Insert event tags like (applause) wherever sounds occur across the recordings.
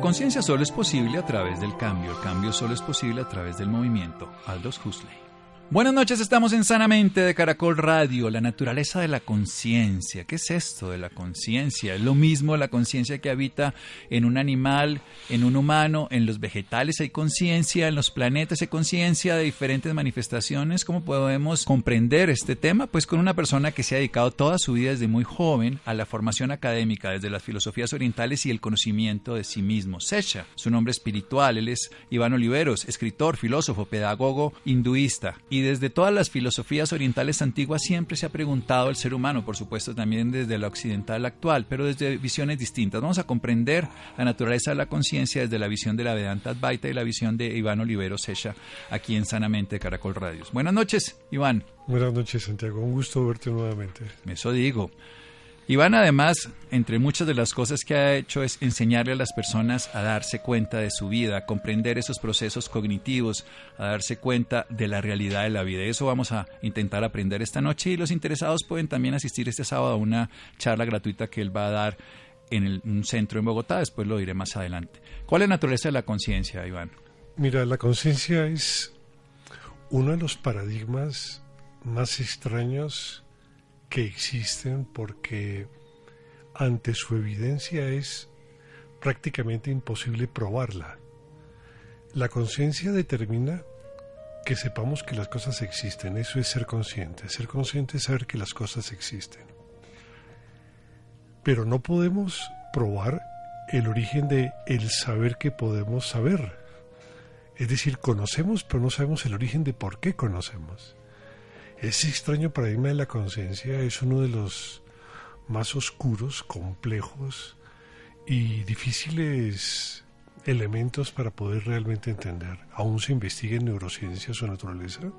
La conciencia solo es posible a través del cambio, el cambio solo es posible a través del movimiento. Aldous Huxley. Buenas noches, estamos en Sanamente de Caracol Radio, la naturaleza de la conciencia. ¿Qué es esto de la conciencia? Es lo mismo la conciencia que habita en un animal, en un humano, en los vegetales hay conciencia, en los planetas hay conciencia de diferentes manifestaciones. ¿Cómo podemos comprender este tema? Pues con una persona que se ha dedicado toda su vida desde muy joven a la formación académica, desde las filosofías orientales y el conocimiento de sí mismo. Sesha, su nombre espiritual, él es Iván Oliveros, escritor, filósofo, pedagogo, hinduista. Y y desde todas las filosofías orientales antiguas siempre se ha preguntado el ser humano, por supuesto también desde la occidental actual, pero desde visiones distintas. Vamos a comprender la naturaleza de la conciencia desde la visión de la Vedanta Advaita y la visión de Iván Olivero Sesha aquí en Sanamente Caracol Radios. Buenas noches, Iván. Buenas noches, Santiago. Un gusto verte nuevamente. Eso digo. Iván además, entre muchas de las cosas que ha hecho es enseñarle a las personas a darse cuenta de su vida, a comprender esos procesos cognitivos, a darse cuenta de la realidad de la vida. Eso vamos a intentar aprender esta noche y los interesados pueden también asistir este sábado a una charla gratuita que él va a dar en un centro en Bogotá, después lo diré más adelante. ¿Cuál es la naturaleza de la conciencia, Iván? Mira, la conciencia es uno de los paradigmas más extraños que existen porque ante su evidencia es prácticamente imposible probarla. La conciencia determina que sepamos que las cosas existen, eso es ser consciente. Ser consciente es saber que las cosas existen. Pero no podemos probar el origen de el saber que podemos saber. Es decir, conocemos, pero no sabemos el origen de por qué conocemos. Ese extraño paradigma de la conciencia es uno de los más oscuros, complejos y difíciles elementos para poder realmente entender. Aún se investiga en neurociencia su naturaleza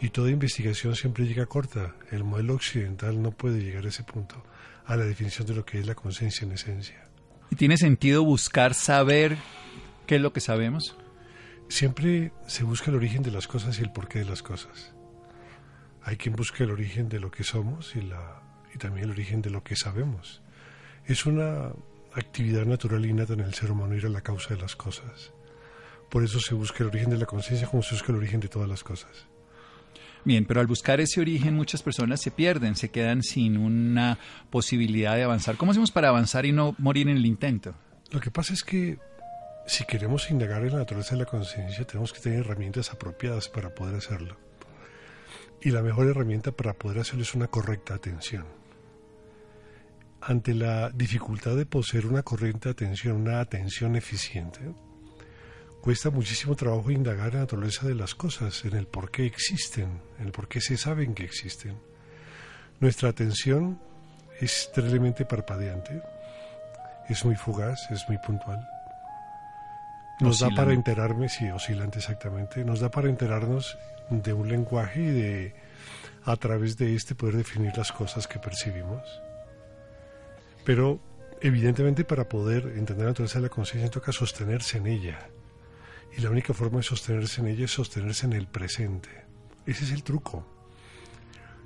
y toda investigación siempre llega corta. El modelo occidental no puede llegar a ese punto, a la definición de lo que es la conciencia en esencia. ¿Y tiene sentido buscar saber qué es lo que sabemos? Siempre se busca el origen de las cosas y el porqué de las cosas. Hay quien busca el origen de lo que somos y, la, y también el origen de lo que sabemos. Es una actividad natural innata en el ser humano ir a la causa de las cosas. Por eso se busca el origen de la conciencia como se busca el origen de todas las cosas. Bien, pero al buscar ese origen muchas personas se pierden, se quedan sin una posibilidad de avanzar. ¿Cómo hacemos para avanzar y no morir en el intento? Lo que pasa es que si queremos indagar en la naturaleza de la conciencia, tenemos que tener herramientas apropiadas para poder hacerlo. Y la mejor herramienta para poder hacerlo es una correcta atención. Ante la dificultad de poseer una correcta atención, una atención eficiente, cuesta muchísimo trabajo indagar en la naturaleza de las cosas, en el por qué existen, en el por qué se saben que existen. Nuestra atención es terriblemente parpadeante, es muy fugaz, es muy puntual. Nos da para enterarme, sí, oscilante exactamente, nos da para enterarnos de un lenguaje y de a través de este poder definir las cosas que percibimos. Pero evidentemente para poder entender la naturaleza de la conciencia toca sostenerse en ella. Y la única forma de sostenerse en ella es sostenerse en el presente. Ese es el truco.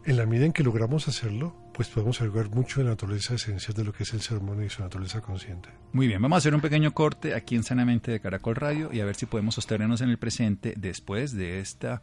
En la medida en que logramos hacerlo, pues podemos averiguar mucho de la naturaleza esencial de lo que es el ser humano y su naturaleza consciente. Muy bien, vamos a hacer un pequeño corte aquí en Sanamente de Caracol Radio y a ver si podemos sostenernos en el presente después de esta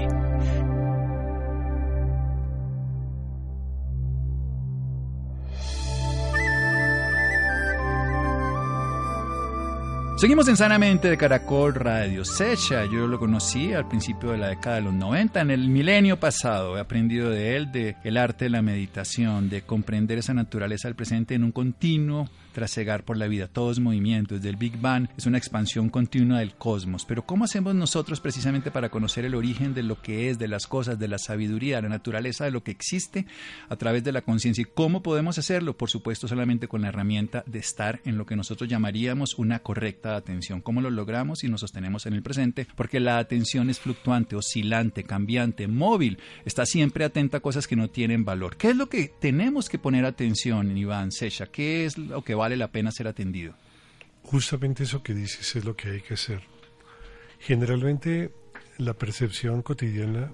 Seguimos en Sanamente de Caracol Radio. Secha, yo lo conocí al principio de la década de los 90, en el milenio pasado. He aprendido de él de el arte de la meditación, de comprender esa naturaleza del presente en un continuo trasegar por la vida. Todo es movimiento, desde el Big Bang es una expansión continua del cosmos. Pero ¿cómo hacemos nosotros precisamente para conocer el origen de lo que es, de las cosas, de la sabiduría, de la naturaleza, de lo que existe a través de la conciencia? ¿Y cómo podemos hacerlo? Por supuesto, solamente con la herramienta de estar en lo que nosotros llamaríamos una correcta atención. ¿Cómo lo logramos y nos sostenemos en el presente? Porque la atención es fluctuante, oscilante, cambiante, móvil. Está siempre atenta a cosas que no tienen valor. ¿Qué es lo que tenemos que poner atención, Iván Secha? ¿Qué es lo que vale la pena ser atendido? Justamente eso que dices es lo que hay que hacer. Generalmente la percepción cotidiana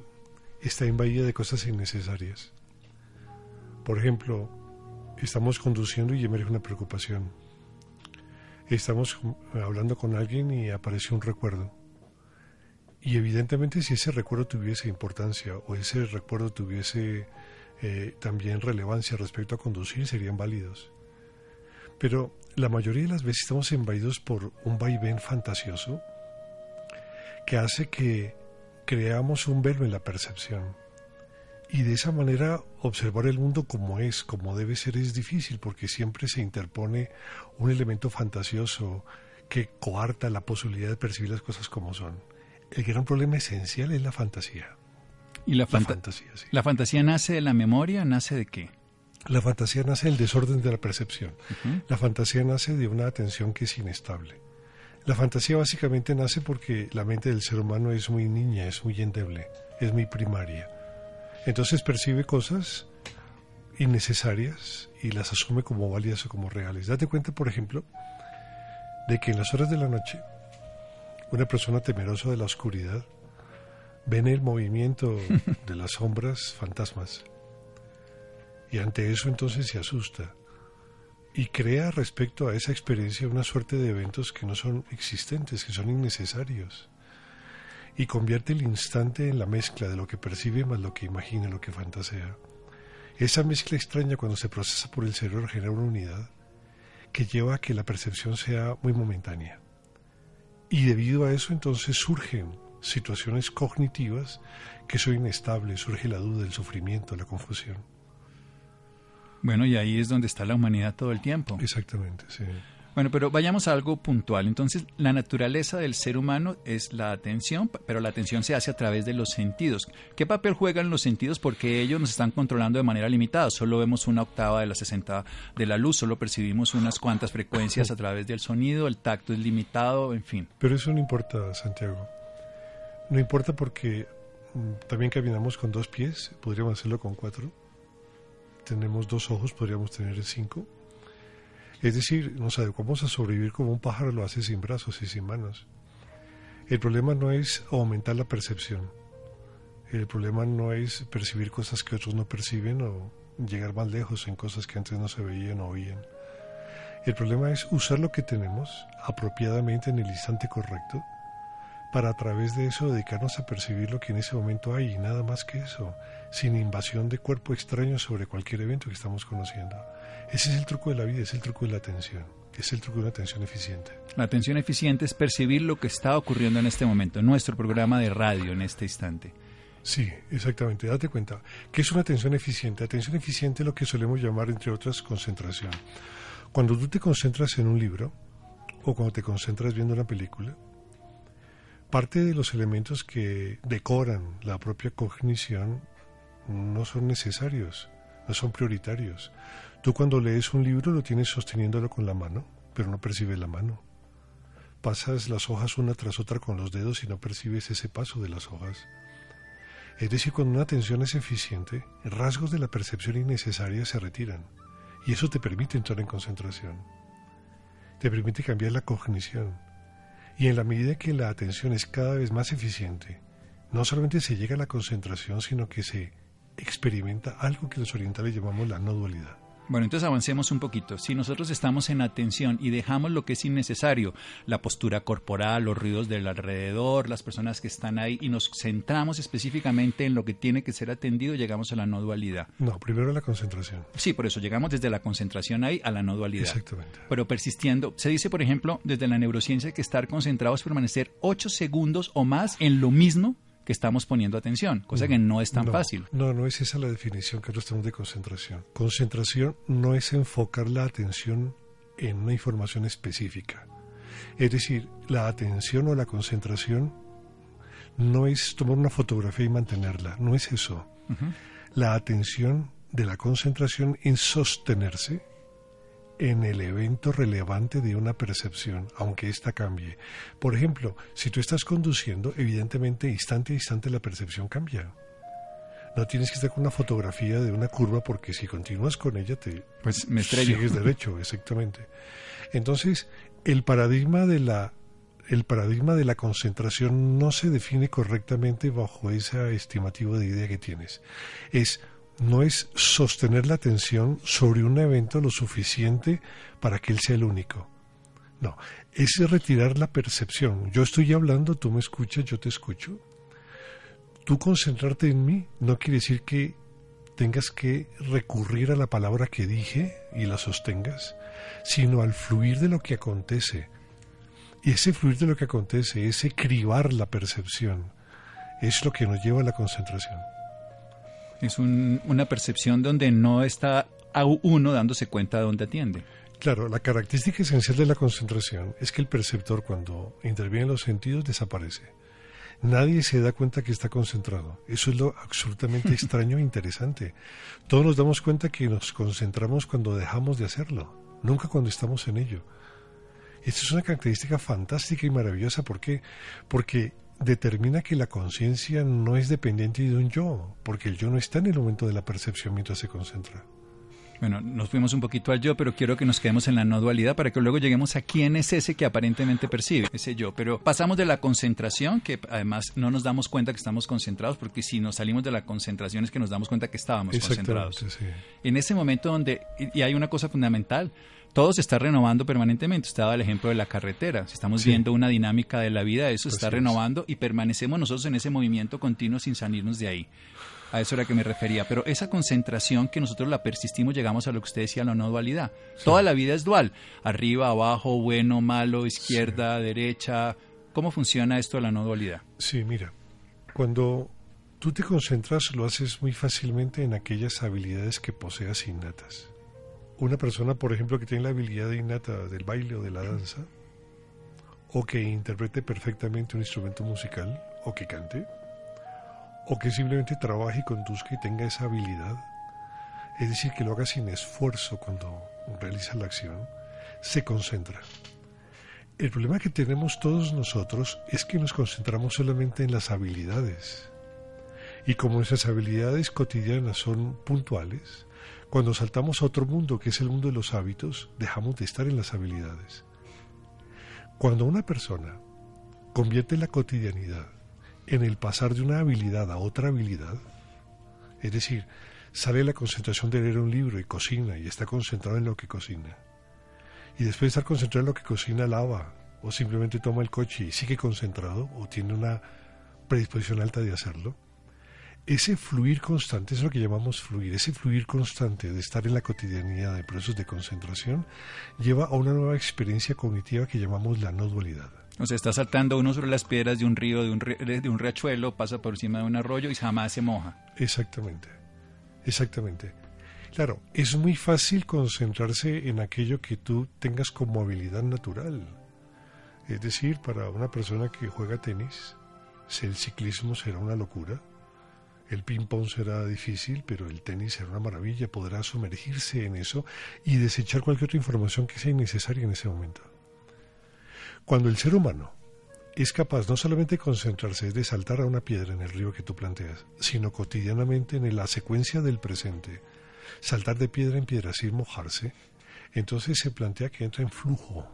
está invadida de cosas innecesarias. Por ejemplo, estamos conduciendo y emerge una preocupación. Estamos hablando con alguien y aparece un recuerdo. Y evidentemente si ese recuerdo tuviese importancia o ese recuerdo tuviese eh, también relevancia respecto a conducir, serían válidos. Pero la mayoría de las veces estamos invadidos por un vaivén fantasioso que hace que creamos un velo en la percepción. Y de esa manera observar el mundo como es, como debe ser, es difícil porque siempre se interpone un elemento fantasioso que coarta la posibilidad de percibir las cosas como son. El gran problema esencial es la fantasía. ¿Y la, La fanta- fantasía, sí. la fantasía nace de la memoria? ¿Nace de qué? La fantasía nace del desorden de la percepción. La fantasía nace de una atención que es inestable. La fantasía básicamente nace porque la mente del ser humano es muy niña, es muy endeble, es muy primaria. Entonces percibe cosas innecesarias y las asume como válidas o como reales. Date cuenta, por ejemplo, de que en las horas de la noche una persona temerosa de la oscuridad ve en el movimiento (laughs) de las sombras fantasmas. Y ante eso entonces se asusta y crea respecto a esa experiencia una suerte de eventos que no son existentes, que son innecesarios. Y convierte el instante en la mezcla de lo que percibe más lo que imagina, lo que fantasea. Esa mezcla extraña cuando se procesa por el cerebro genera una unidad que lleva a que la percepción sea muy momentánea. Y debido a eso entonces surgen situaciones cognitivas que son inestables, surge la duda, el sufrimiento, la confusión. Bueno, y ahí es donde está la humanidad todo el tiempo. Exactamente, sí. Bueno, pero vayamos a algo puntual. Entonces, la naturaleza del ser humano es la atención, pero la atención se hace a través de los sentidos. ¿Qué papel juegan los sentidos? Porque ellos nos están controlando de manera limitada. Solo vemos una octava de la 60 de la luz, solo percibimos unas cuantas frecuencias a través del sonido, el tacto es limitado, en fin. Pero eso no importa, Santiago. No importa porque mm, también caminamos con dos pies, podríamos hacerlo con cuatro. Tenemos dos ojos, podríamos tener cinco. Es decir, nos adecuamos a sobrevivir como un pájaro lo hace sin brazos y sin manos. El problema no es aumentar la percepción. El problema no es percibir cosas que otros no perciben o llegar más lejos en cosas que antes no se veían o oían. El problema es usar lo que tenemos apropiadamente en el instante correcto para a través de eso dedicarnos a percibir lo que en ese momento hay y nada más que eso, sin invasión de cuerpo extraño sobre cualquier evento que estamos conociendo. Ese es el truco de la vida, es el truco de la atención, es el truco de una atención eficiente. La atención eficiente es percibir lo que está ocurriendo en este momento, en nuestro programa de radio en este instante. Sí, exactamente. Date cuenta que es una atención eficiente. Atención eficiente es lo que solemos llamar, entre otras, concentración. Cuando tú te concentras en un libro o cuando te concentras viendo una película, parte de los elementos que decoran la propia cognición no son necesarios, no son prioritarios. Tú cuando lees un libro lo tienes sosteniéndolo con la mano, pero no percibes la mano. Pasas las hojas una tras otra con los dedos y no percibes ese paso de las hojas. Es decir, cuando una atención es eficiente, rasgos de la percepción innecesaria se retiran y eso te permite entrar en concentración. Te permite cambiar la cognición. Y en la medida que la atención es cada vez más eficiente, no solamente se llega a la concentración, sino que se experimenta algo que los orientales llamamos la no dualidad. Bueno, entonces avancemos un poquito. Si nosotros estamos en atención y dejamos lo que es innecesario, la postura corporal, los ruidos del alrededor, las personas que están ahí, y nos centramos específicamente en lo que tiene que ser atendido, llegamos a la no dualidad. No, primero la concentración. Sí, por eso llegamos desde la concentración ahí a la no dualidad. Exactamente. Pero persistiendo, se dice, por ejemplo, desde la neurociencia que estar concentrado es permanecer ocho segundos o más en lo mismo que estamos poniendo atención, cosa que no es tan no, fácil. No, no es esa la definición que nosotros tenemos de concentración. Concentración no es enfocar la atención en una información específica. Es decir, la atención o la concentración no es tomar una fotografía y mantenerla, no es eso. Uh -huh. La atención de la concentración es sostenerse en el evento relevante de una percepción, aunque ésta cambie. Por ejemplo, si tú estás conduciendo, evidentemente instante a instante la percepción cambia. No tienes que estar con una fotografía de una curva porque si continúas con ella te pues me estrello. sigues derecho, exactamente. Entonces, el paradigma de la el paradigma de la concentración no se define correctamente bajo esa estimativa de idea que tienes. Es no es sostener la atención sobre un evento lo suficiente para que él sea el único. No, es retirar la percepción. Yo estoy hablando, tú me escuchas, yo te escucho. Tú concentrarte en mí no quiere decir que tengas que recurrir a la palabra que dije y la sostengas, sino al fluir de lo que acontece. Y ese fluir de lo que acontece, ese cribar la percepción, es lo que nos lleva a la concentración. Es un, una percepción donde no está a uno dándose cuenta de dónde atiende. Claro, la característica esencial de la concentración es que el perceptor cuando interviene en los sentidos desaparece. Nadie se da cuenta que está concentrado. Eso es lo absolutamente (laughs) extraño e interesante. Todos nos damos cuenta que nos concentramos cuando dejamos de hacerlo, nunca cuando estamos en ello. Esta es una característica fantástica y maravillosa. ¿Por qué? Porque determina que la conciencia no es dependiente de un yo, porque el yo no está en el momento de la percepción mientras se concentra. Bueno, nos fuimos un poquito al yo, pero quiero que nos quedemos en la no dualidad para que luego lleguemos a quién es ese que aparentemente percibe, ese yo. Pero pasamos de la concentración, que además no nos damos cuenta que estamos concentrados, porque si nos salimos de la concentración es que nos damos cuenta que estábamos concentrados. Sí. En ese momento donde, y hay una cosa fundamental, todo se está renovando permanentemente. Usted daba el ejemplo de la carretera. Si estamos sí. viendo una dinámica de la vida, eso se está renovando y permanecemos nosotros en ese movimiento continuo sin salirnos de ahí. A eso era que me refería. Pero esa concentración que nosotros la persistimos, llegamos a lo que usted decía, la no dualidad. Sí. Toda la vida es dual. Arriba, abajo, bueno, malo, izquierda, sí. derecha. ¿Cómo funciona esto de la no dualidad? Sí, mira. Cuando tú te concentras, lo haces muy fácilmente en aquellas habilidades que poseas innatas. Una persona, por ejemplo, que tiene la habilidad innata del baile o de la danza, o que interprete perfectamente un instrumento musical, o que cante, o que simplemente trabaje y conduzca y tenga esa habilidad, es decir, que lo haga sin esfuerzo cuando realiza la acción, se concentra. El problema que tenemos todos nosotros es que nos concentramos solamente en las habilidades. Y como esas habilidades cotidianas son puntuales, cuando saltamos a otro mundo, que es el mundo de los hábitos, dejamos de estar en las habilidades. Cuando una persona convierte la cotidianidad en el pasar de una habilidad a otra habilidad, es decir, sale la concentración de leer un libro y cocina y está concentrado en lo que cocina, y después de estar concentrado en lo que cocina lava o simplemente toma el coche y sigue concentrado o tiene una predisposición alta de hacerlo, ese fluir constante, es lo que llamamos fluir, ese fluir constante de estar en la cotidianidad de procesos de concentración, lleva a una nueva experiencia cognitiva que llamamos la no dualidad. O sea, está saltando uno sobre las piedras de un río, de un, de un riachuelo, pasa por encima de un arroyo y jamás se moja. Exactamente, exactamente. Claro, es muy fácil concentrarse en aquello que tú tengas como habilidad natural. Es decir, para una persona que juega tenis, el ciclismo será una locura, el ping-pong será difícil, pero el tenis será una maravilla, podrá sumergirse en eso y desechar cualquier otra información que sea innecesaria en ese momento. Cuando el ser humano es capaz no solamente de concentrarse, de saltar a una piedra en el río que tú planteas, sino cotidianamente en la secuencia del presente, saltar de piedra en piedra sin mojarse, entonces se plantea que entra en flujo.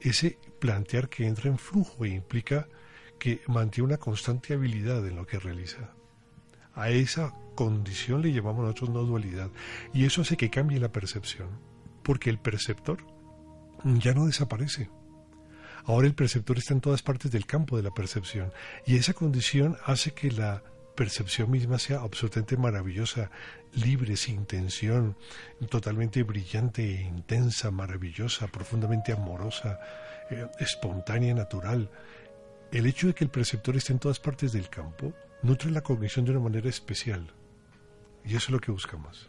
Ese plantear que entra en flujo implica que mantiene una constante habilidad en lo que realiza. A esa condición le llamamos nosotros no dualidad. Y eso hace que cambie la percepción. Porque el perceptor ya no desaparece. Ahora el perceptor está en todas partes del campo de la percepción. Y esa condición hace que la percepción misma sea absolutamente maravillosa, libre, sin tensión, totalmente brillante, intensa, maravillosa, profundamente amorosa, eh, espontánea, natural. El hecho de que el perceptor esté en todas partes del campo nutre la cognición de una manera especial. Y eso es lo que buscamos.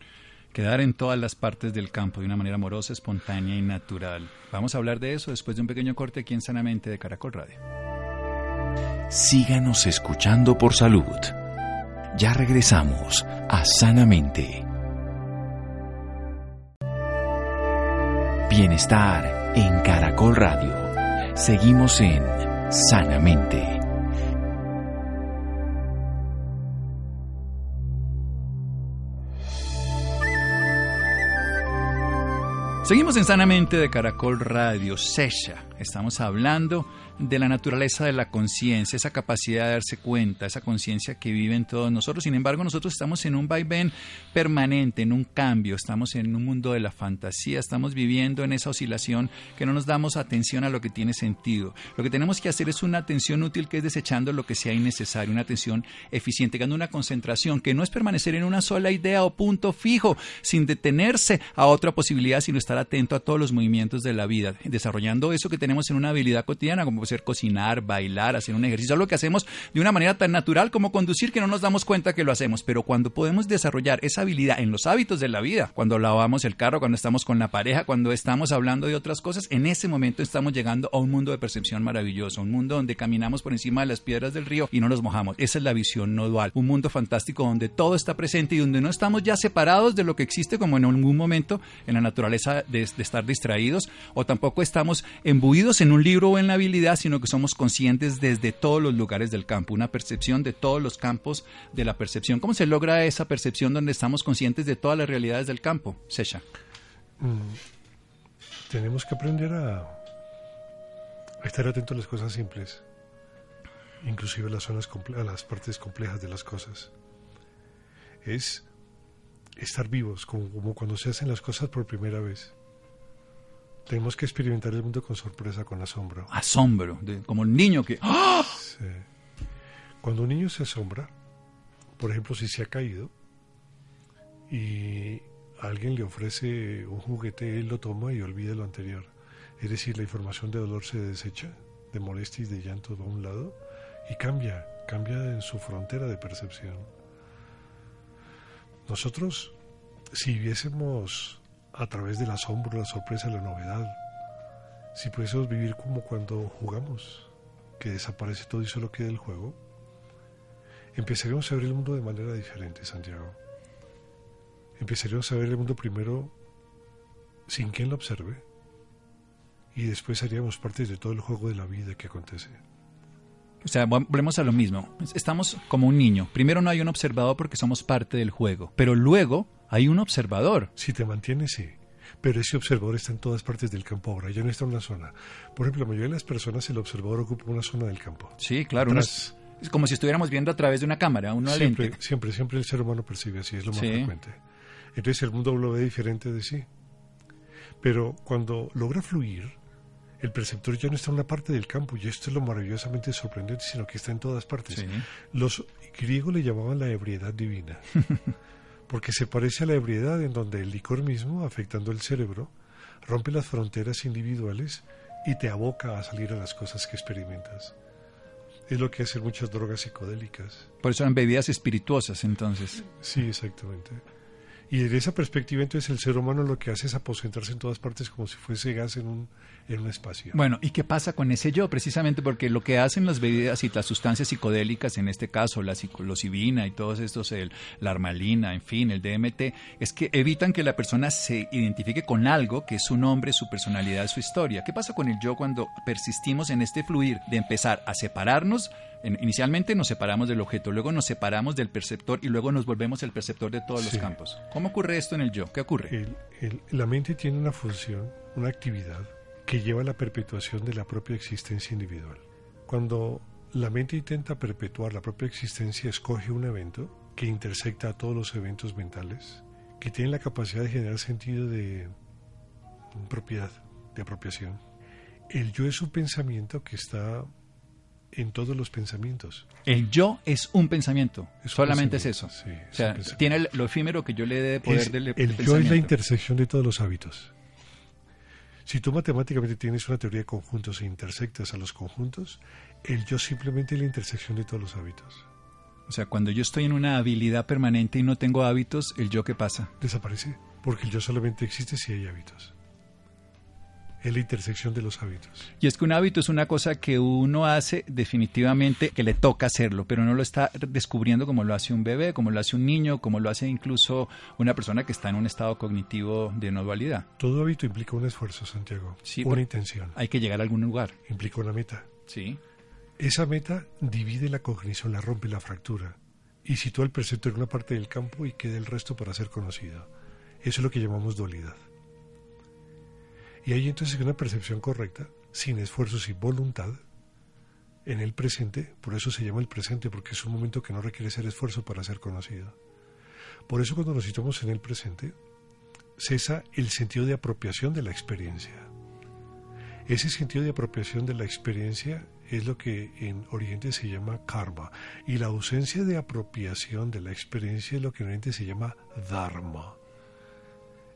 Quedar en todas las partes del campo de una manera amorosa, espontánea y natural. Vamos a hablar de eso después de un pequeño corte aquí en Sanamente de Caracol Radio. Síganos escuchando por salud. Ya regresamos a Sanamente. Bienestar en Caracol Radio. Seguimos en Sanamente. Seguimos en Sanamente de Caracol Radio, Sesha. Estamos hablando de la naturaleza de la conciencia, esa capacidad de darse cuenta, esa conciencia que vive en todos nosotros. Sin embargo, nosotros estamos en un vaivén permanente, en un cambio, estamos en un mundo de la fantasía, estamos viviendo en esa oscilación que no nos damos atención a lo que tiene sentido. Lo que tenemos que hacer es una atención útil que es desechando lo que sea innecesario, una atención eficiente, ganando una concentración que no es permanecer en una sola idea o punto fijo, sin detenerse a otra posibilidad, sino estar atento a todos los movimientos de la vida, desarrollando eso que tenemos en una habilidad cotidiana, como ser cocinar, bailar, hacer un ejercicio, algo que hacemos de una manera tan natural como conducir que no nos damos cuenta que lo hacemos. Pero cuando podemos desarrollar esa habilidad en los hábitos de la vida, cuando lavamos el carro, cuando estamos con la pareja, cuando estamos hablando de otras cosas, en ese momento estamos llegando a un mundo de percepción maravilloso, un mundo donde caminamos por encima de las piedras del río y no nos mojamos. Esa es la visión no dual, un mundo fantástico donde todo está presente y donde no estamos ya separados de lo que existe como en algún momento en la naturaleza de, de estar distraídos o tampoco estamos en un libro o en la habilidad, sino que somos conscientes desde todos los lugares del campo, una percepción de todos los campos de la percepción. ¿Cómo se logra esa percepción donde estamos conscientes de todas las realidades del campo? Sesha. Mm, tenemos que aprender a, estar atentos a las cosas simples, inclusive a las, zonas a las partes complejas de las cosas. Es estar vivos, como cuando se hacen las cosas por primera vez. Tenemos que experimentar el mundo con sorpresa, con asombro. Asombro, de, como el niño que... ¡Ah! Sí. Cuando un niño se asombra, por ejemplo, si se ha caído y alguien le ofrece un juguete, él lo toma y olvida lo anterior. Es decir, la información de dolor se desecha, de molestia y de llanto va a un lado y cambia, cambia en su frontera de percepción. Nosotros, si viésemos a través del asombro, la sorpresa, la novedad. Si pudiésemos vivir como cuando jugamos, que desaparece todo y solo queda el juego, empezaremos a ver el mundo de manera diferente, Santiago. Empezaremos a ver el mundo primero sin quien lo observe y después haríamos parte de todo el juego de la vida que acontece. O sea, volvemos a lo mismo. Estamos como un niño. Primero no hay un observador porque somos parte del juego, pero luego hay un observador. Si te mantienes, sí. Pero ese observador está en todas partes del campo ahora, ya no está en una zona. Por ejemplo, la mayoría de las personas, el observador ocupa una zona del campo. Sí, claro. es como si estuviéramos viendo a través de una cámara, una siempre, lente. Siempre, siempre el ser humano percibe así, es lo más frecuente. Entonces el mundo lo ve diferente de sí. Pero cuando logra fluir, el perceptor ya no está en una parte del campo, y esto es lo maravillosamente sorprendente, sino que está en todas partes. Sí. Los griegos le llamaban la ebriedad divina, (laughs) porque se parece a la ebriedad en donde el licor mismo, afectando el cerebro, rompe las fronteras individuales y te aboca a salir a las cosas que experimentas. Es lo que hacen muchas drogas psicodélicas. Por eso eran bebidas espirituosas, entonces. Sí, exactamente. Y desde esa perspectiva, entonces, el ser humano lo que hace es aposentarse en todas partes como si fuese gas en un, en un espacio. Bueno, ¿y qué pasa con ese yo? Precisamente porque lo que hacen las bebidas y las sustancias psicodélicas, en este caso la psilocibina y todos estos, el, la armalina, en fin, el DMT, es que evitan que la persona se identifique con algo que es su nombre, su personalidad, su historia. ¿Qué pasa con el yo cuando persistimos en este fluir de empezar a separarnos? En- inicialmente nos separamos del objeto, luego nos separamos del perceptor y luego nos volvemos el perceptor de todos Sí. los campos. ¿Cómo ocurre esto en el yo? ¿Qué ocurre? El- el- la mente tiene una función, una actividad que lleva a la perpetuación de la propia existencia individual. Cuando la mente intenta perpetuar la propia existencia, escoge un evento que intersecta a todos los eventos mentales, que tiene la capacidad de generar sentido de propiedad, de apropiación. El yo es un pensamiento que está en todos los pensamientos. El yo es un pensamiento. Es Solamente es eso. sí, o sea, tiene el- lo efímero que yo le dé de poder Es- del, el yo es la intersección de todos los hábitos. Si tú matemáticamente tienes una teoría de conjuntos e intersectas a los conjuntos, el yo simplemente es la intersección de todos los hábitos. O sea, cuando yo estoy en una habilidad permanente y no tengo hábitos, ¿el yo qué pasa? Desaparece, porque el yo solamente existe si hay hábitos. Es la intersección de los hábitos. Y es que un hábito es una cosa que uno hace definitivamente que le toca hacerlo, pero no lo está descubriendo como lo hace un bebé, como lo hace un niño, como lo hace incluso una persona que está en un estado cognitivo de no dualidad. Todo hábito implica un esfuerzo, Santiago, Sí, una intención, Hay que llegar a algún lugar. implica una meta. Sí. Esa meta divide la cognición, la rompe, la fractura y sitúa el precepto en una parte del campo y queda el resto para ser conocido. Eso es lo que llamamos dualidad. Y hay entonces una percepción correcta, sin esfuerzo, sin voluntad, en el presente, por eso se llama el presente, porque es un momento que no requiere ser esfuerzo para ser conocido. Por eso cuando nos situamos en el presente, cesa el sentido de apropiación de la experiencia. Ese sentido de apropiación de la experiencia es lo que en Oriente se llama karma. Y la ausencia de apropiación de la experiencia es lo que en Oriente se llama dharma.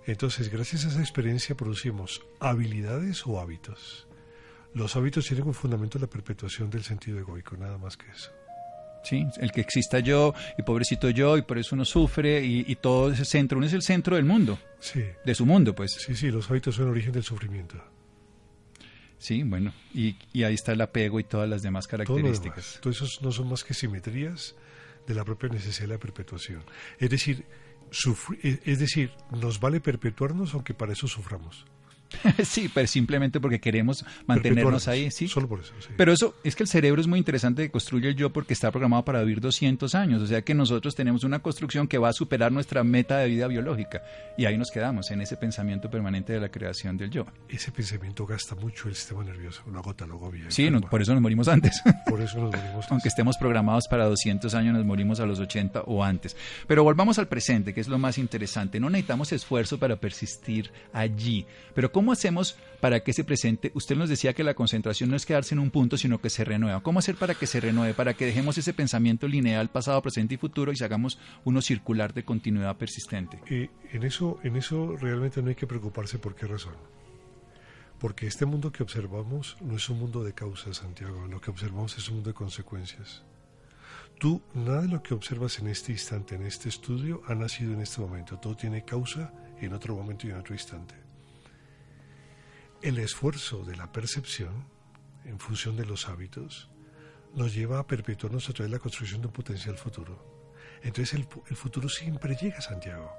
Entonces, gracias a esa experiencia producimos habilidades o hábitos. Los hábitos tienen como fundamento la perpetuación del sentido egoico, nada más que eso. Sí, el que exista yo y pobrecito yo y por eso uno sufre y, y todo ese centro, uno es el centro del mundo, Sí, de su mundo, pues. sí, sí, los hábitos son el origen del sufrimiento. Sí, bueno, y, y ahí está el apego y todas las demás Todo características. demás. Todo eso no son más que simetrías de la propia necesidad de la perpetuación. Es decir, es- decir, nos vale perpetuarnos aunque para eso suframos. (laughs) sí, pero simplemente porque queremos mantenernos ahí, sí. Solo por eso, sí. Pero eso es que el cerebro es muy interesante que construye el yo porque está programado para vivir 200 años. O sea que nosotros tenemos una construcción que va a superar nuestra meta de vida biológica. Y ahí nos quedamos, en ese pensamiento permanente de la creación del yo. Ese pensamiento gasta mucho el sistema nervioso, lo agota, lo agobia. Sí, no- por eso nos morimos antes. (laughs) Por eso nos morimos. Aunque estemos programados para 200 años, nos morimos a los 80 o antes. Pero volvamos al presente, que es lo más interesante. No necesitamos esfuerzo para persistir allí. Pero ¿cómo hacemos para que ese presente, usted nos decía que la concentración no es quedarse en un punto, sino que se renueva? ¿Cómo hacer para que se renueve? Para que dejemos ese pensamiento lineal, pasado, presente y futuro y hagamos uno circular de continuidad persistente. Eh, en, eso, en eso realmente no hay que preocuparse por qué razón. Porque este mundo que observamos no es un mundo de causas, Santiago. Lo que observamos es un mundo de consecuencias. Tú, nada de lo que observas en este instante, en este estudio, ha nacido en este momento. Todo tiene causa en otro momento y en otro instante. El esfuerzo de la percepción, en función de los hábitos, nos lleva a perpetuarnos a través de la construcción de un potencial futuro. Entonces el, fu- el futuro siempre llega, Santiago.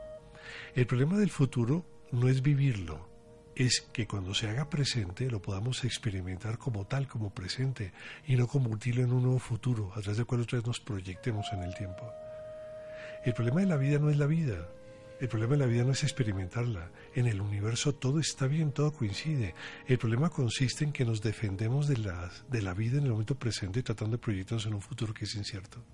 El problema del futuro no es vivirlo, es que cuando se haga presente lo podamos experimentar como tal, como presente, y no convertirlo en un nuevo futuro, a través del cual otra vez nos proyectemos en el tiempo. El problema de la vida no es la vida. El problema de la vida no es experimentarla. En el universo todo está bien, todo coincide. El problema consiste en que nos defendemos de la, de la vida en el momento presente tratando de proyectarnos en un futuro que es incierto.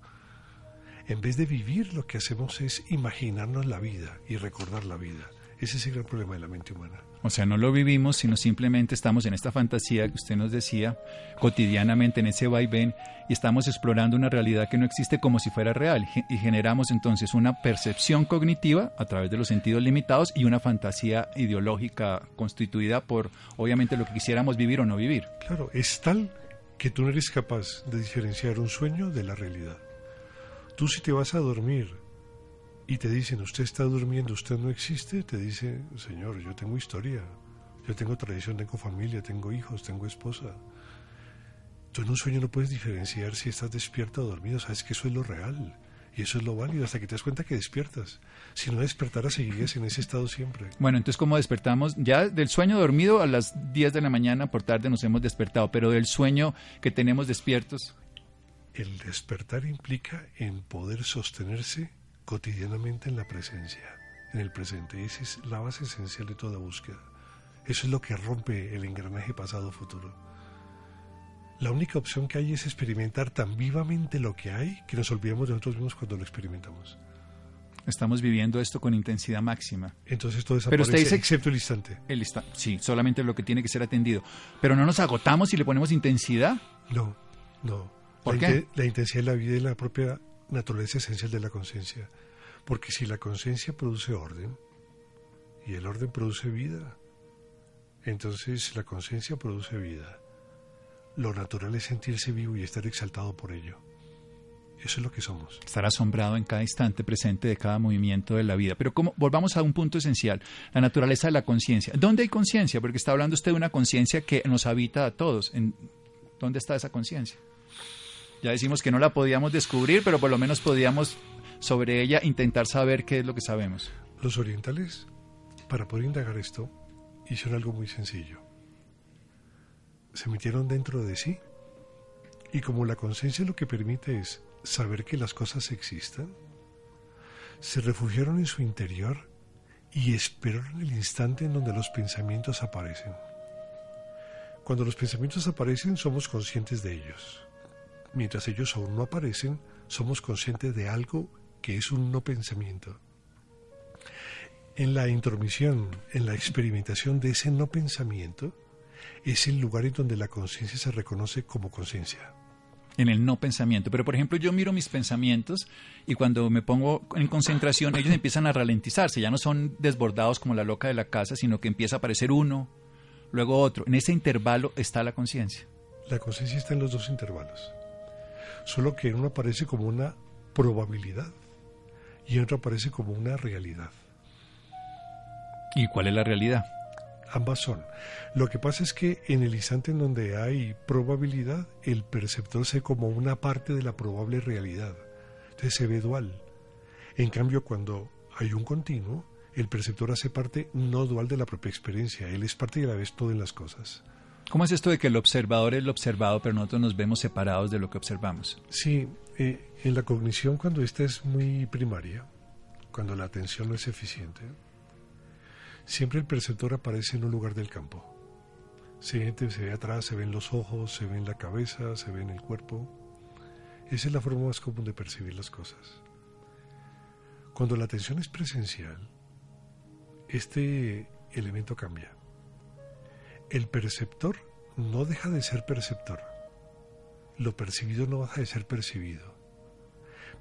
En vez de vivir, lo que hacemos es imaginarnos la vida y recordar la vida. Ese es el gran problema de la mente humana. O sea, no lo vivimos, sino simplemente estamos en esta fantasía que usted nos decía, cotidianamente en ese vaivén, y estamos explorando una realidad que no existe como si fuera real. Y generamos entonces una percepción cognitiva a través de los sentidos limitados y una fantasía ideológica constituida por, obviamente, lo que quisiéramos vivir o no vivir. Claro, es tal que tú no eres capaz de diferenciar un sueño de la realidad. Tú si te vas a dormir y te dicen, usted está durmiendo, usted no existe, te dice, Señor, yo tengo historia, yo tengo tradición, tengo familia, tengo hijos, tengo esposa. Tú en un sueño no puedes diferenciar si estás despierto o dormido, sabes que eso es lo real. Y eso es lo válido hasta que te das cuenta que despiertas. Si no despertaras, seguirías en ese estado siempre. Bueno, entonces, ¿cómo despertamos? Ya del sueño dormido a las 10 de la mañana por tarde nos hemos despertado, pero del sueño que tenemos despiertos. El despertar implica en poder sostenerse cotidianamente en la presencia, en el presente. Esa es la base esencial de toda búsqueda. Eso es lo que rompe el engranaje pasado-futuro. La única opción que hay es experimentar tan vivamente lo que hay que nos olvidemos de nosotros mismos cuando lo experimentamos. Estamos viviendo esto con intensidad máxima. Entonces todo Pero desaparece, usted dice- excepto el instante. El insta- sí, solamente lo que tiene que ser atendido. Pero no nos agotamos y le ponemos intensidad. No, no. ¿Por la, qué? la intensidad de la vida es la propia naturaleza esencial de la conciencia. Porque si la conciencia produce orden y el orden produce vida, entonces la conciencia produce vida. Lo natural es sentirse vivo y estar exaltado por ello. Eso es lo que somos. Estar asombrado en cada instante presente de cada movimiento de la vida. Pero como, volvamos a un punto esencial, la naturaleza de la conciencia. ¿Dónde hay conciencia? Porque está hablando usted de una conciencia que nos habita a todos. ¿En ¿Dónde está esa conciencia? Ya decimos que no la podíamos descubrir, pero por lo menos podíamos sobre ella intentar saber qué es lo que sabemos. Los orientales, para poder indagar esto, hicieron algo muy sencillo. Se metieron dentro de sí y como la conciencia lo que permite es saber que las cosas existan, se refugiaron en su interior y esperaron el instante en donde los pensamientos aparecen. Cuando los pensamientos aparecen somos conscientes de ellos. Mientras ellos aún no aparecen, somos conscientes de algo que es un no pensamiento. En la intromisión, en la experimentación de ese no pensamiento, es el lugar en donde la conciencia se reconoce como conciencia. en el no pensamiento. Pero, por ejemplo, yo miro mis pensamientos y cuando me pongo en concentración, ellos empiezan a ralentizarse. Ya no son desbordados como la loca de la casa, sino que empieza a aparecer uno, luego otro. En ese intervalo está la conciencia. La conciencia está en los dos intervalos. Solo que uno aparece como una probabilidad y otro aparece como una realidad. ¿Y cuál es la realidad? Ambas son. Lo que pasa es que en el instante en donde hay probabilidad, el perceptor se como una parte de la probable realidad. Entonces se ve dual. En cambio, cuando hay un continuo, el perceptor hace parte no dual de la propia experiencia. Él es parte y a la vez todo en las cosas. ¿Cómo es esto de que el observador es lo observado, pero nosotros nos vemos separados de lo que observamos? Sí, eh, en la cognición cuando esta es muy primaria, cuando la atención no es eficiente, siempre el perceptor aparece en un lugar del campo. Se se ve atrás, se ven los ojos, se ve en la cabeza, se ve en el cuerpo. Esa es la forma más común de percibir las cosas. Cuando la atención es presencial, este elemento cambia. El perceptor no deja de ser perceptor. Lo percibido no deja de ser percibido.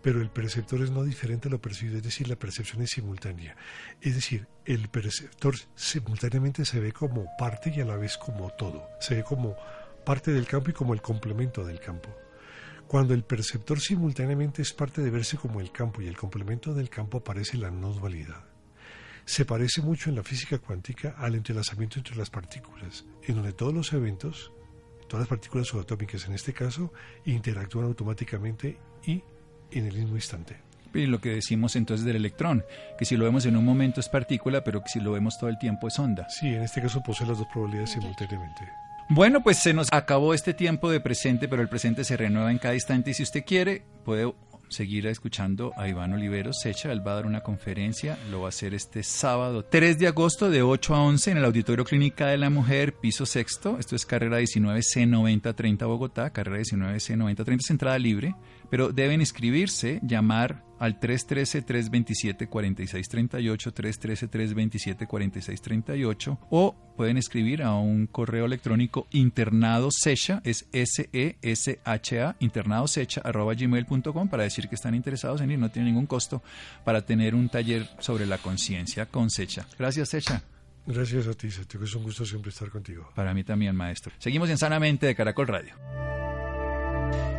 Pero el perceptor es no diferente a lo percibido, es decir, la percepción es simultánea. Es decir, el perceptor simultáneamente se ve como parte y a la vez como todo. Se ve como parte del campo y como el complemento del campo. Cuando el perceptor simultáneamente es parte de verse como el campo y el complemento del campo aparece la no dualidad. Se parece mucho en la física cuántica al entrelazamiento entre las partículas, en donde todos los eventos, todas las partículas subatómicas en este caso, interactúan automáticamente y en el mismo instante. Y lo que decimos entonces del electrón, que si lo vemos en un momento es partícula, pero que si lo vemos todo el tiempo es onda. Sí, en este caso posee las dos probabilidades simultáneamente. Bueno, pues se nos acabó este tiempo de presente, pero el presente se renueva en cada instante y si usted quiere puede seguir escuchando a Iván Oliveros Secha. Él va a dar una conferencia, lo va a hacer este sábado 3 de agosto de 8 a 11 en el Auditorio Clínica de la Mujer, piso sexto. Esto es carrera 19C9030 Bogotá, carrera 19C9030 es entrada libre, pero deben inscribirse, llamar al 313-327-4638, 313-327-4638 o pueden escribir a un correo electrónico internado secha, es S-E-S-H-A, internado secha, arroba gmail.com para decir que están interesados en ir, no tiene ningún costo para tener un taller sobre la conciencia con Secha. Gracias Secha. Gracias a ti, Sergio, es un gusto siempre estar contigo. Para mí también, maestro. Seguimos en Sanamente de Caracol Radio.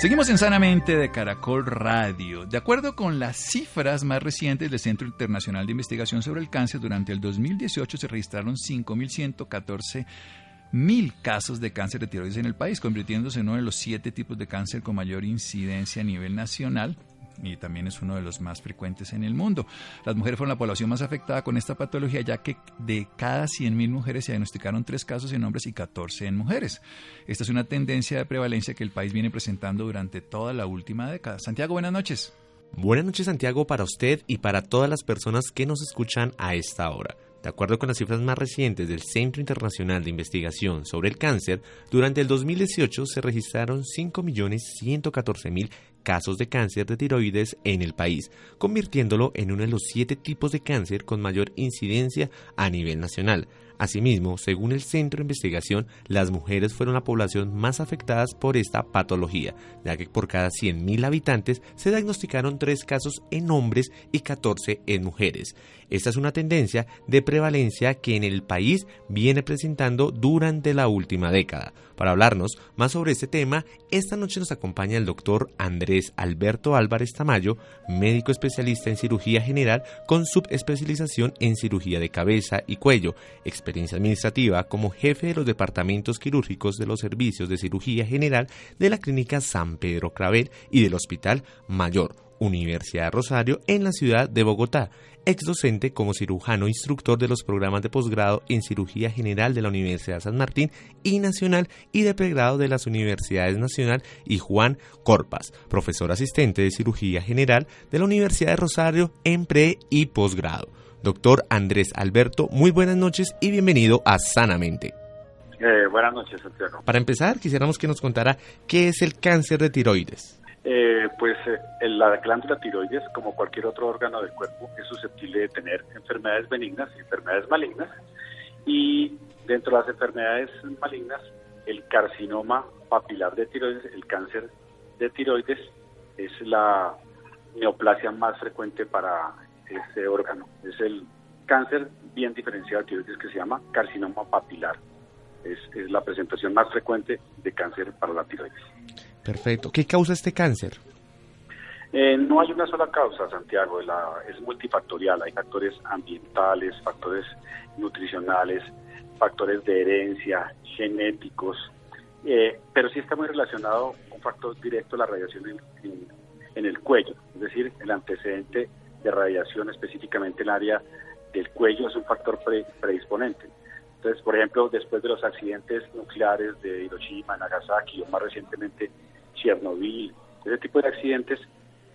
Seguimos en Sanamente de Caracol Radio. De acuerdo con las cifras más recientes del Centro Internacional de Investigación sobre el Cáncer, durante el 2018 se registraron 5.114 mil casos de cáncer de tiroides en el país, convirtiéndose en uno de los siete tipos de cáncer con mayor incidencia a nivel nacional y también es uno de los más frecuentes en el mundo. Las mujeres fueron la población más afectada con esta patología, ya que de cada 100.000 mujeres se diagnosticaron tres casos en hombres y 14 en mujeres. Esta es una tendencia de prevalencia que el país viene presentando durante toda la última década. Santiago, buenas noches. Buenas noches Santiago para usted y para todas las personas que nos escuchan a esta hora. De acuerdo con las cifras más recientes del Centro Internacional de Investigación sobre el Cáncer, durante el 2018 se registraron 5.114.000 casos de cáncer de tiroides en el país, convirtiéndolo en uno de los siete tipos de cáncer con mayor incidencia a nivel nacional. Asimismo, según el Centro de Investigación, las mujeres fueron la población más afectadas por esta patología, ya que por cada 100.000 habitantes se diagnosticaron 3 casos en hombres y 14 en mujeres. Esta es una tendencia de prevalencia que en el país viene presentando durante la última década. Para hablarnos más sobre este tema, esta noche nos acompaña el doctor Andrés Alberto Álvarez Tamayo, médico especialista en cirugía general con subespecialización en cirugía de cabeza y cuello, experiencia administrativa como jefe de los departamentos quirúrgicos de los servicios de cirugía general de la Clínica San Pedro Clavel y del Hospital Mayor Universidad de Rosario en la ciudad de Bogotá, ex docente como cirujano instructor de los programas de posgrado en Cirugía General de la Universidad San Martín y Nacional y de pregrado de las Universidades Nacional y Juan Corpas, profesor asistente de Cirugía General de la Universidad de Rosario en pre y posgrado. Doctor Andrés Alberto, muy buenas noches y bienvenido a Sanamente. Eh, buenas noches, Santiago. Para empezar, quisiéramos que nos contara qué es el cáncer de tiroides. Eh, pues eh, la glándula tiroides, como cualquier otro órgano del cuerpo, es susceptible de tener enfermedades benignas y enfermedades malignas. Y dentro de las enfermedades malignas, el carcinoma papilar de tiroides, el cáncer de tiroides, es la neoplasia más frecuente para este órgano. Es el cáncer bien diferenciado de tiroides que se llama carcinoma papilar. Es, es la presentación más frecuente de cáncer para la tiroides. Perfecto. ¿Qué causa este cáncer? Eh, no hay una sola causa, Santiago, la, es multifactorial. Hay factores ambientales, factores nutricionales, factores de herencia, genéticos, eh, pero sí está muy relacionado un factor directo la radiación en, el cuello, es decir, el antecedente de radiación específicamente en el área del cuello es un factor pre, predisponente. Entonces, por ejemplo, después de los accidentes nucleares de Hiroshima, Nagasaki o más recientemente Chernobyl, ese tipo de accidentes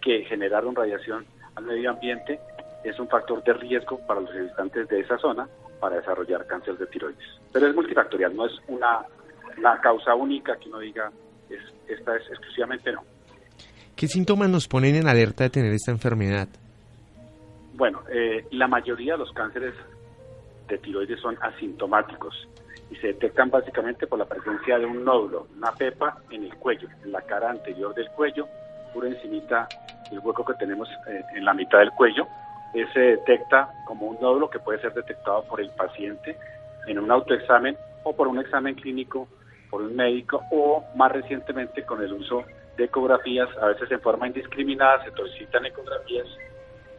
que generaron radiación al medio ambiente es un factor de riesgo para los habitantes de esa zona para desarrollar cáncer de tiroides. Pero es multifactorial, no es una, una causa única que uno diga, es, esta es exclusivamente no. ¿Qué síntomas nos ponen en alerta de tener esta enfermedad? Bueno, eh, la mayoría de los cánceres de tiroides son asintomáticos y se detectan básicamente por la presencia de un nódulo, una pepa en el cuello, en la cara anterior del cuello, pura encimita del hueco que tenemos eh, en la mitad del cuello. Eh, se detecta como un nódulo que puede ser detectado por el paciente en un autoexamen o por un examen clínico por un médico o más recientemente con el uso de ecografías, a veces en forma indiscriminada se solicitan ecografías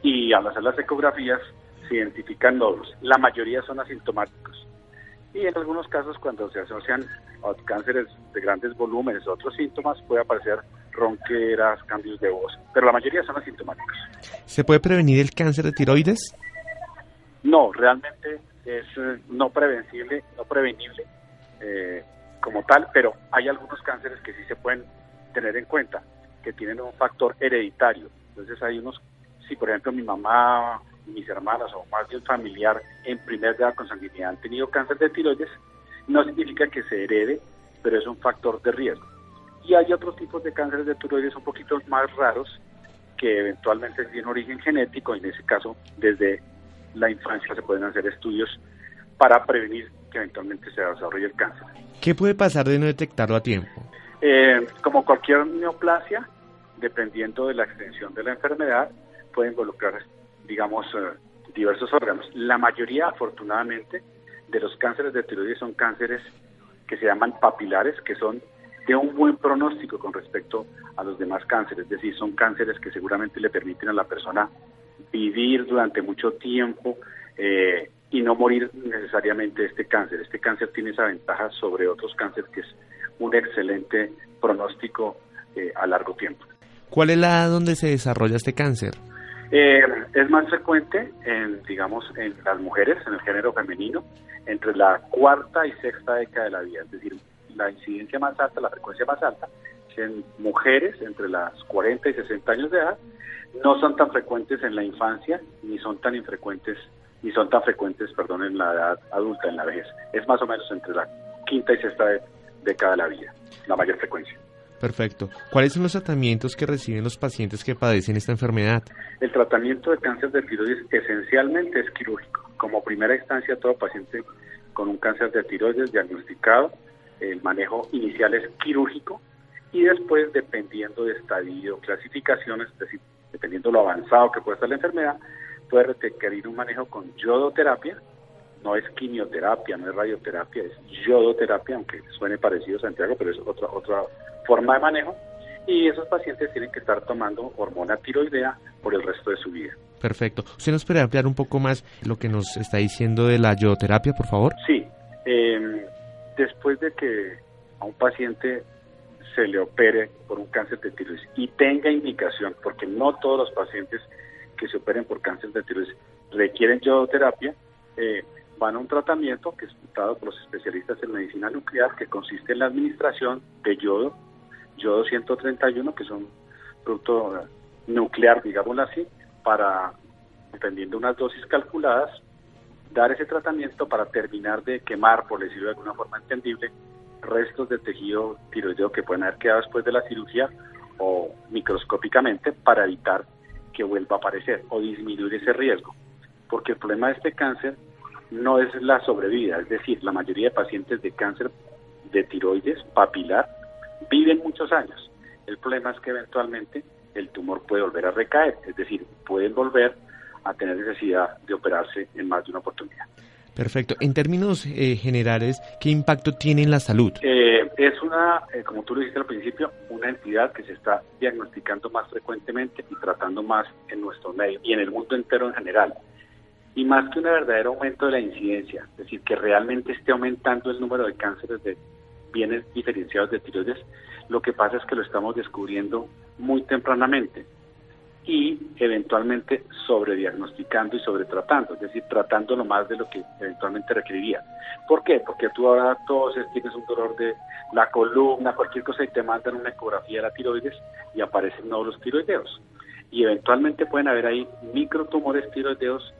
y al hacer las ecografías se identifican nódulos. La mayoría son asintomáticos y en algunos casos cuando se asocian a cánceres de grandes volúmenes otros síntomas puede aparecer ronqueras, cambios de voz, pero la mayoría son asintomáticos. ¿Se puede prevenir el cáncer de tiroides? No, realmente es eh, no prevenible, no prevenible eh, como tal, pero hay algunos cánceres que sí se pueden tener en cuenta, que tienen un factor hereditario. Entonces hay unos, si por ejemplo mi mamá mis hermanas o más de un familiar en primer grado con sanguinidad han tenido cáncer de tiroides, no significa que se herede, pero es un factor de riesgo. Y hay otros tipos de cánceres de tiroides un poquito más raros que eventualmente tienen origen genético, en ese caso desde la infancia se pueden hacer estudios para prevenir que eventualmente se desarrolle el cáncer. ¿Qué puede pasar de no detectarlo a tiempo? Eh, como cualquier neoplasia, dependiendo de la extensión de la enfermedad, puede involucrar, digamos, eh, diversos órganos. La mayoría, afortunadamente, de los cánceres de tiroides son cánceres que se llaman papilares, que son de un buen pronóstico con respecto a los demás cánceres, es decir, son cánceres que seguramente le permiten a la persona vivir durante mucho tiempo eh, y no morir necesariamente de este cáncer. Este cáncer tiene esa ventaja sobre otros cánceres que es un excelente pronóstico eh, a largo tiempo. ¿Cuál es la edad donde se desarrolla este cáncer? Eh, es más frecuente en, digamos, en las mujeres, en el género femenino, entre la cuarta y sexta década de la vida, es decir, la incidencia más alta, la frecuencia más alta, en mujeres entre las 40 y 60 años de edad, no son tan frecuentes en la infancia, ni son tan infrecuentes, ni son tan frecuentes, perdón, en la edad adulta, en la vejez. Es más o menos entre la quinta y sexta década de la vida, la mayor frecuencia. Perfecto. ¿Cuáles son los tratamientos que reciben los pacientes que padecen esta enfermedad? El tratamiento de cáncer de tiroides esencialmente es quirúrgico. Como primera instancia, todo paciente con un cáncer de tiroides diagnosticado, el manejo inicial es quirúrgico y después, dependiendo de estadio, clasificaciones, es decir, dependiendo lo avanzado que pueda estar la enfermedad, puede requerir un manejo con yodoterapia, no es quimioterapia, no es radioterapia, es yodoterapia, aunque suene parecido Santiago, pero es otra, otra forma de manejo. Y esos pacientes tienen que estar tomando hormona tiroidea por el resto de su vida. Perfecto. ¿Usted nos puede ampliar un poco más lo que nos está diciendo de la yodoterapia, por favor? Sí. Eh, después de que a un paciente se le opere por un cáncer de tiroides y tenga indicación, porque no todos los pacientes que se operen por cáncer de tiroides requieren yodoterapia, eh, van a un tratamiento que es dado por los especialistas en medicina nuclear que consiste en la administración de yodo, yodo 131, que es un producto nuclear, digámoslo así, para, dependiendo de unas dosis calculadas, dar ese tratamiento para terminar de quemar, por decirlo de alguna forma entendible, restos de tejido tiroideo que pueden haber quedado después de la cirugía o microscópicamente para evitar que vuelva a aparecer o disminuir ese riesgo. Porque el problema de este cáncer no es la sobrevida, es decir, la mayoría de pacientes de cáncer de tiroides papilar viven muchos años. El problema es que eventualmente el tumor puede volver a recaer, es decir, pueden volver a tener necesidad de operarse en más de una oportunidad. Perfecto. En términos eh, generales, ¿qué impacto tiene en la salud? Eh, es una, eh, como tú lo dijiste al principio, una entidad que se está diagnosticando más frecuentemente y tratando más en nuestro medio y en el mundo entero en general. Y más que un verdadero aumento de la incidencia, es decir, que realmente esté aumentando el número de cánceres de bienes diferenciados de tiroides, lo que pasa es que lo estamos descubriendo muy tempranamente y eventualmente sobrediagnosticando y sobretratando, es decir, tratándolo más de lo que eventualmente requeriría. ¿Por qué? Porque tú ahora todos tienes un dolor de la columna, cualquier cosa y te mandan una ecografía de la tiroides y aparecen nódulos tiroideos. Y eventualmente pueden haber ahí microtumores tiroideos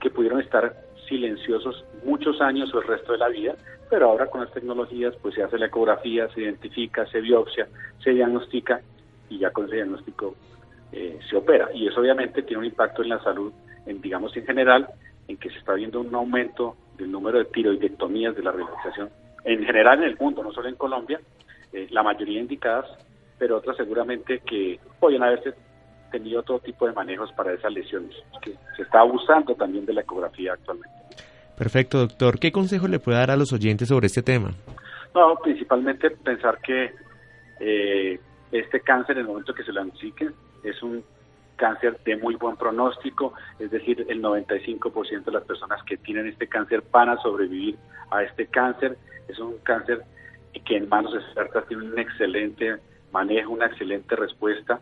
que pudieron estar silenciosos muchos años o el resto de la vida, pero ahora con las tecnologías pues se hace la ecografía, se identifica, se biopsia, se diagnostica y ya con ese diagnóstico eh, se opera. Y eso obviamente tiene un impacto en la salud, en digamos en general, en que se está viendo un aumento del número de tiroidectomías de la realización, en general en el mundo, no solo en Colombia, eh, la mayoría indicadas, pero otras seguramente que pueden haberse tenido otro tipo de manejos para esas lesiones, que se está abusando también de la ecografía actualmente. Perfecto, doctor. ¿Qué consejo le puede dar a los oyentes sobre este tema? No, principalmente pensar que eh, este cáncer, en el momento que se lo diagnostiquen, es un cáncer de muy buen pronóstico, es decir, el 95% de las personas que tienen este cáncer van a sobrevivir a este cáncer. Es un cáncer que en manos expertas tiene un excelente manejo, una excelente respuesta.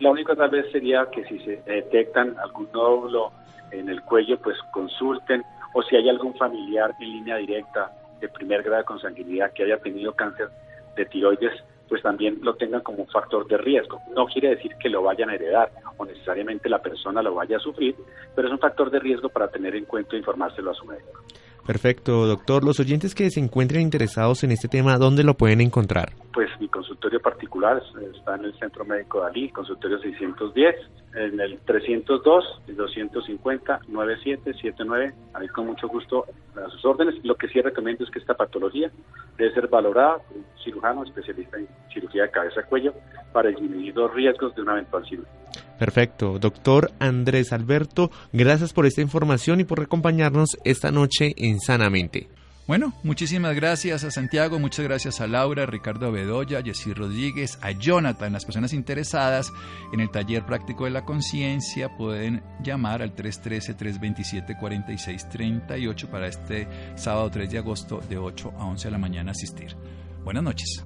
La única tal vez sería que si se detectan algún nódulo en el cuello, pues consulten, o si hay algún familiar en línea directa de primer grado de consanguinidad que haya tenido cáncer de tiroides, pues también lo tengan como un factor de riesgo. No quiere decir que lo vayan a heredar o necesariamente la persona lo vaya a sufrir, pero es un factor de riesgo para tener en cuenta e informárselo a su médico. Perfecto, doctor. Los oyentes que se encuentren interesados en este tema, ¿dónde lo pueden encontrar? Pues mi consultorio particular está en el Centro Médico Dalí, consultorio 610, en el 302-250-9779. Ahí con mucho gusto a sus órdenes. Lo que sí recomiendo es que esta patología debe ser valorada por un cirujano especialista en cirugía de cabeza-cuello para disminuir los riesgos de una eventual cirugía. Perfecto. Doctor Andrés Alberto, gracias por esta información y por acompañarnos esta noche en Sanamente. Bueno, muchísimas gracias a Santiago, muchas gracias a Laura, Ricardo Bedoya, a Jessy Rodríguez, a Jonathan. Las personas interesadas en el taller práctico de la conciencia pueden llamar al 313-327-4638 para este sábado 3 de agosto de 8 a 11 de la mañana asistir. Buenas noches.